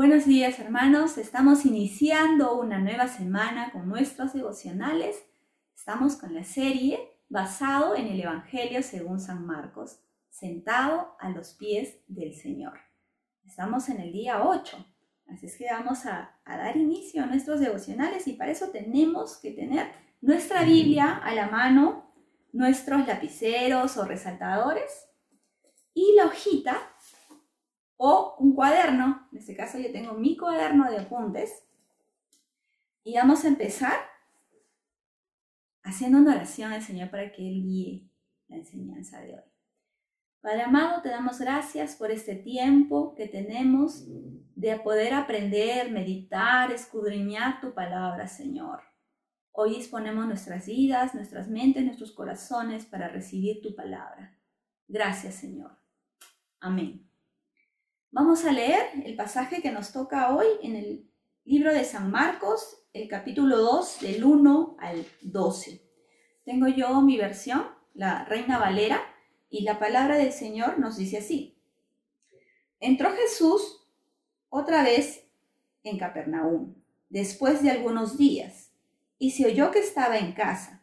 Buenos días hermanos, estamos iniciando una nueva semana con nuestros devocionales. Estamos con la serie basado en el Evangelio según San Marcos, sentado a los pies del Señor. Estamos en el día 8, así es que vamos a, a dar inicio a nuestros devocionales y para eso tenemos que tener nuestra Biblia a la mano, nuestros lapiceros o resaltadores y la hojita o un cuaderno. En este caso yo tengo mi cuaderno de apuntes. Y vamos a empezar haciendo una oración al Señor para que Él guíe la enseñanza de hoy. Padre amado, te damos gracias por este tiempo que tenemos de poder aprender, meditar, escudriñar tu palabra, Señor. Hoy disponemos nuestras vidas, nuestras mentes, nuestros corazones para recibir tu palabra. Gracias, Señor. Amén. Vamos a leer el pasaje que nos toca hoy en el libro de San Marcos, el capítulo 2, del 1 al 12. Tengo yo mi versión, la Reina Valera, y la palabra del Señor nos dice así. Entró Jesús otra vez en Capernaum, después de algunos días, y se oyó que estaba en casa,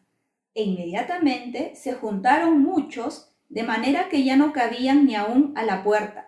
e inmediatamente se juntaron muchos, de manera que ya no cabían ni aún a la puerta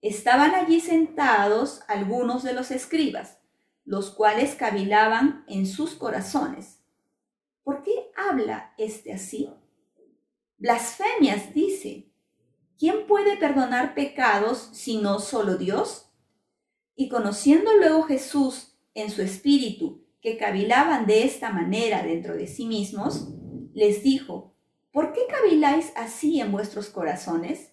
Estaban allí sentados algunos de los escribas, los cuales cavilaban en sus corazones. ¿Por qué habla este así? Blasfemias dice. ¿Quién puede perdonar pecados si no solo Dios? Y conociendo luego Jesús en su espíritu que cavilaban de esta manera dentro de sí mismos, les dijo, ¿por qué caviláis así en vuestros corazones?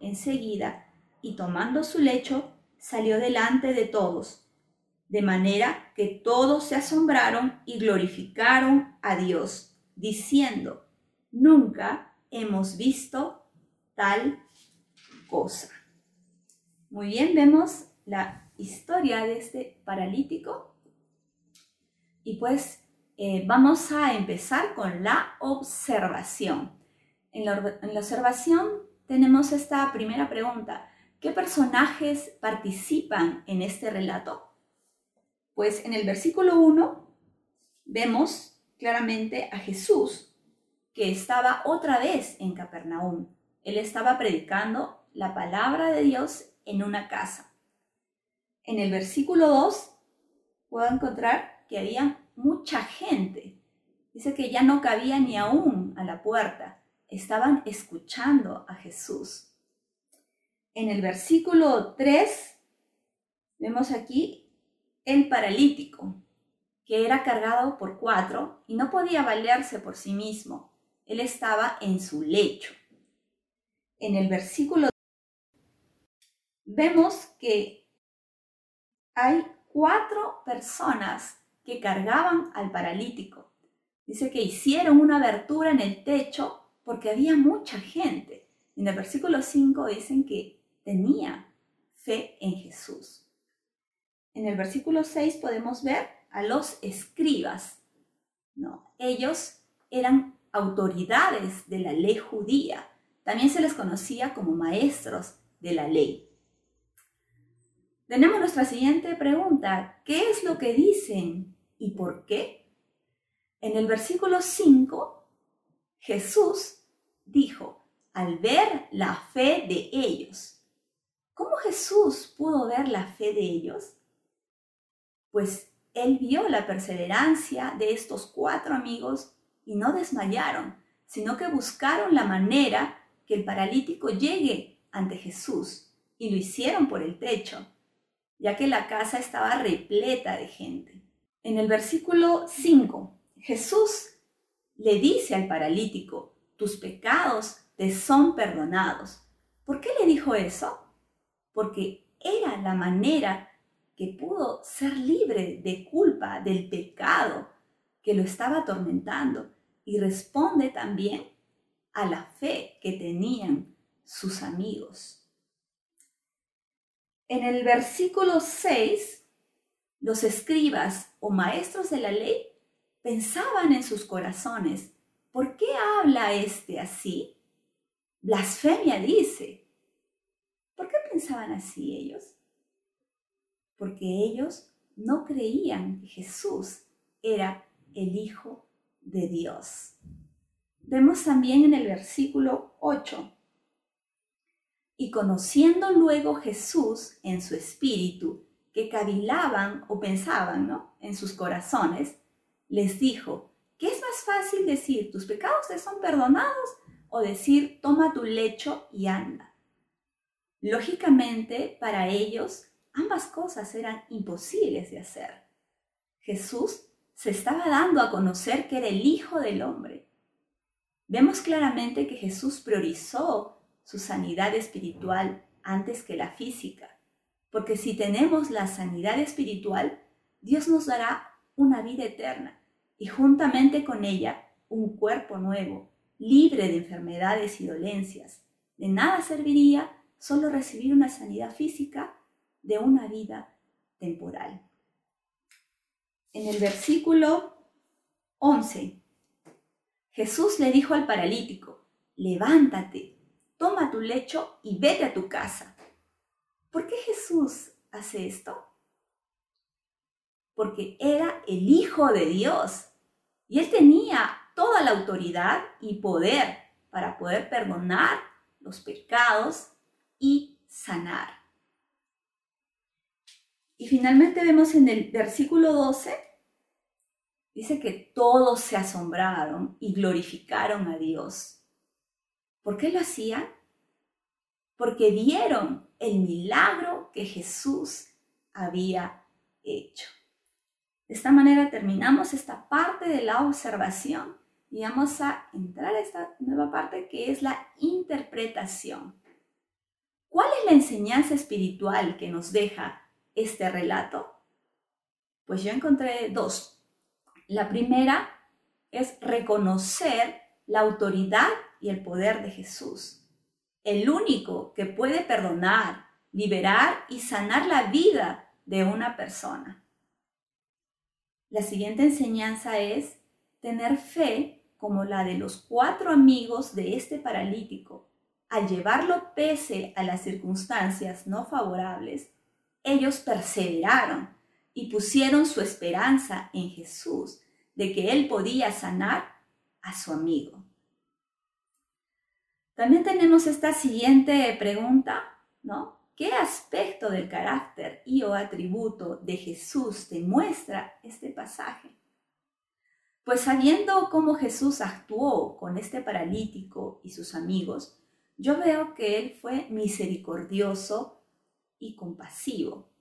enseguida y tomando su lecho salió delante de todos, de manera que todos se asombraron y glorificaron a Dios, diciendo, nunca hemos visto tal cosa. Muy bien, vemos la historia de este paralítico y pues eh, vamos a empezar con la observación. En la, en la observación tenemos esta primera pregunta. ¿Qué personajes participan en este relato? Pues en el versículo 1 vemos claramente a Jesús que estaba otra vez en Capernaum. Él estaba predicando la palabra de Dios en una casa. En el versículo 2 puedo encontrar que había mucha gente. Dice que ya no cabía ni aún a la puerta. Estaban escuchando a Jesús en el versículo 3 vemos aquí el paralítico, que era cargado por cuatro y no podía valerse por sí mismo. Él estaba en su lecho. En el versículo vemos que hay cuatro personas que cargaban al paralítico. Dice que hicieron una abertura en el techo porque había mucha gente. En el versículo 5 dicen que tenía fe en Jesús. En el versículo 6 podemos ver a los escribas. ¿no? Ellos eran autoridades de la ley judía. También se les conocía como maestros de la ley. Tenemos nuestra siguiente pregunta. ¿Qué es lo que dicen y por qué? En el versículo 5, Jesús dijo, al ver la fe de ellos, ¿Cómo Jesús pudo ver la fe de ellos? pues él vio la perseverancia de estos cuatro amigos y no desmayaron, sino que buscaron la manera que el paralítico llegue ante Jesús y lo hicieron por el techo, ya que la casa estaba repleta de gente. En el versículo 5, Jesús le dice al paralítico, tus pecados te son perdonados. ¿Por qué le dijo eso? Porque era la manera que pudo ser libre de culpa del pecado que lo estaba atormentando y responde también a la fe que tenían sus amigos. En el versículo 6, los escribas o maestros de la ley pensaban en sus corazones, ¿por qué habla este así? Blasfemia dice. ¿Por qué pensaban así ellos? Porque ellos no creían que Jesús era el Hijo de Dios. Vemos también en el versículo 8. Y conociendo luego Jesús en su espíritu, que cavilaban o pensaban ¿no? en sus corazones, les dijo, ¿qué es más fácil decir, tus pecados te son perdonados? O decir, toma tu lecho y anda. Lógicamente, para ellos, ambas cosas eran imposibles de hacer. Jesús se estaba dando a conocer que era el Hijo del Hombre. Vemos claramente que Jesús priorizó su sanidad espiritual antes que la física, porque si tenemos la sanidad espiritual, Dios nos dará una vida eterna y juntamente con ella un cuerpo nuevo, libre de enfermedades y dolencias. De nada serviría solo recibir una sanidad física de una vida temporal. En el versículo 11, Jesús le dijo al paralítico, levántate, toma tu lecho y vete a tu casa. ¿Por qué Jesús hace esto? Porque era el Hijo de Dios y él tenía toda la autoridad y poder para poder perdonar los pecados y sanar. Y finalmente vemos en el versículo 12, dice que todos se asombraron y glorificaron a Dios. ¿Por qué lo hacían? Porque vieron el milagro que Jesús había hecho. De esta manera terminamos esta parte de la observación y vamos a entrar a esta nueva parte que es la interpretación. ¿Cuál es la enseñanza espiritual que nos deja este relato? Pues yo encontré dos. La primera es reconocer la autoridad y el poder de Jesús, el único que puede perdonar, liberar y sanar la vida de una persona. La siguiente enseñanza es tener fe como la de los cuatro amigos de este paralítico. Al llevarlo pese a las circunstancias no favorables, ellos perseveraron y pusieron su esperanza en Jesús, de que Él podía sanar a su amigo. También tenemos esta siguiente pregunta, ¿no? ¿Qué aspecto del carácter y o atributo de Jesús te muestra este pasaje? Pues sabiendo cómo Jesús actuó con este paralítico y sus amigos, yo veo que Él fue misericordioso y compasivo.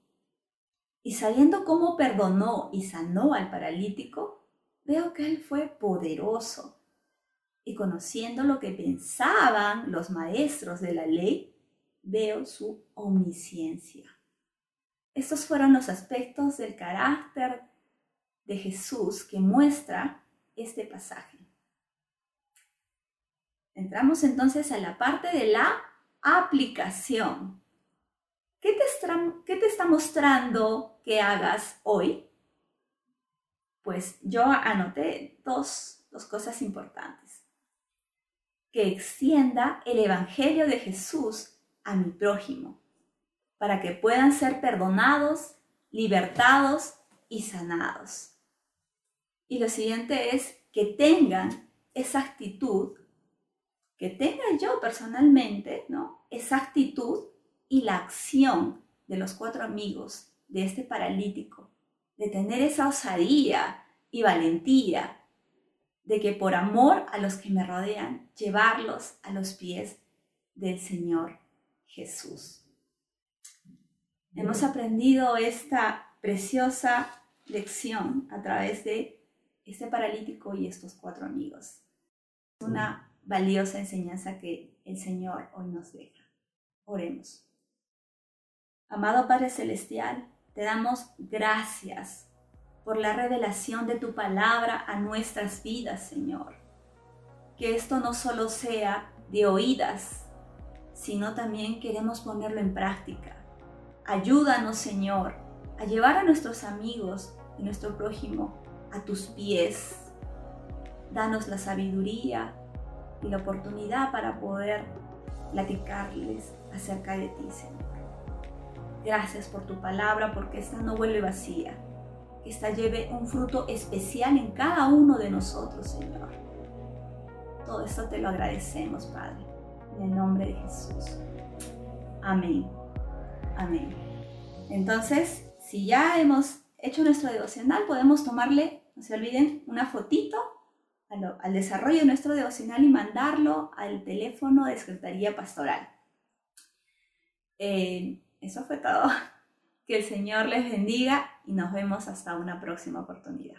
Y sabiendo cómo perdonó y sanó al paralítico, veo que Él fue poderoso. Y conociendo lo que pensaban los maestros de la ley, veo su omnisciencia. Estos fueron los aspectos del carácter de Jesús que muestra este pasaje. Entramos entonces a la parte de la aplicación. ¿Qué te, está, mostrando que hagas hoy? Pues yo anoté dos cosas importantes. Que extienda el Evangelio de Jesús a mi prójimo, para que puedan ser perdonados, libertados y sanados. Y lo siguiente es que tengan esa actitud, que tenga yo personalmente, ¿no? Esa actitud y la acción de los cuatro amigos de este paralítico, de tener esa osadía y valentía de que por amor a los que me rodean, llevarlos a los pies del Señor Jesús. Hemos aprendido esta preciosa lección a través de este paralítico y estos cuatro amigos. Una valiosa enseñanza que el Señor hoy nos deja. Oremos. Amado Padre Celestial, te damos gracias por la revelación de tu palabra a nuestras vidas, Señor. Que esto no solo sea de oídas, sino también queremos ponerlo en práctica. Ayúdanos, Señor, a llevar a nuestros amigos y nuestro prójimo a tus pies. Danos la sabiduría y la oportunidad para poder platicarles acerca de ti, Señor. Gracias por tu palabra, porque esta no vuelve vacía, que esta lleve un fruto especial en cada uno de nosotros, Señor. Todo esto te lo agradecemos, Padre, en el nombre de Jesús. Amén. Amén. Entonces, si ya hemos hecho nuestro devocional, podemos tomarle, no se olviden, una fotito al, desarrollo de nuestro devocional y mandarlo al teléfono de Secretaría Pastoral. Eh, eso fue todo. Que el Señor les bendiga y nos vemos hasta una próxima oportunidad.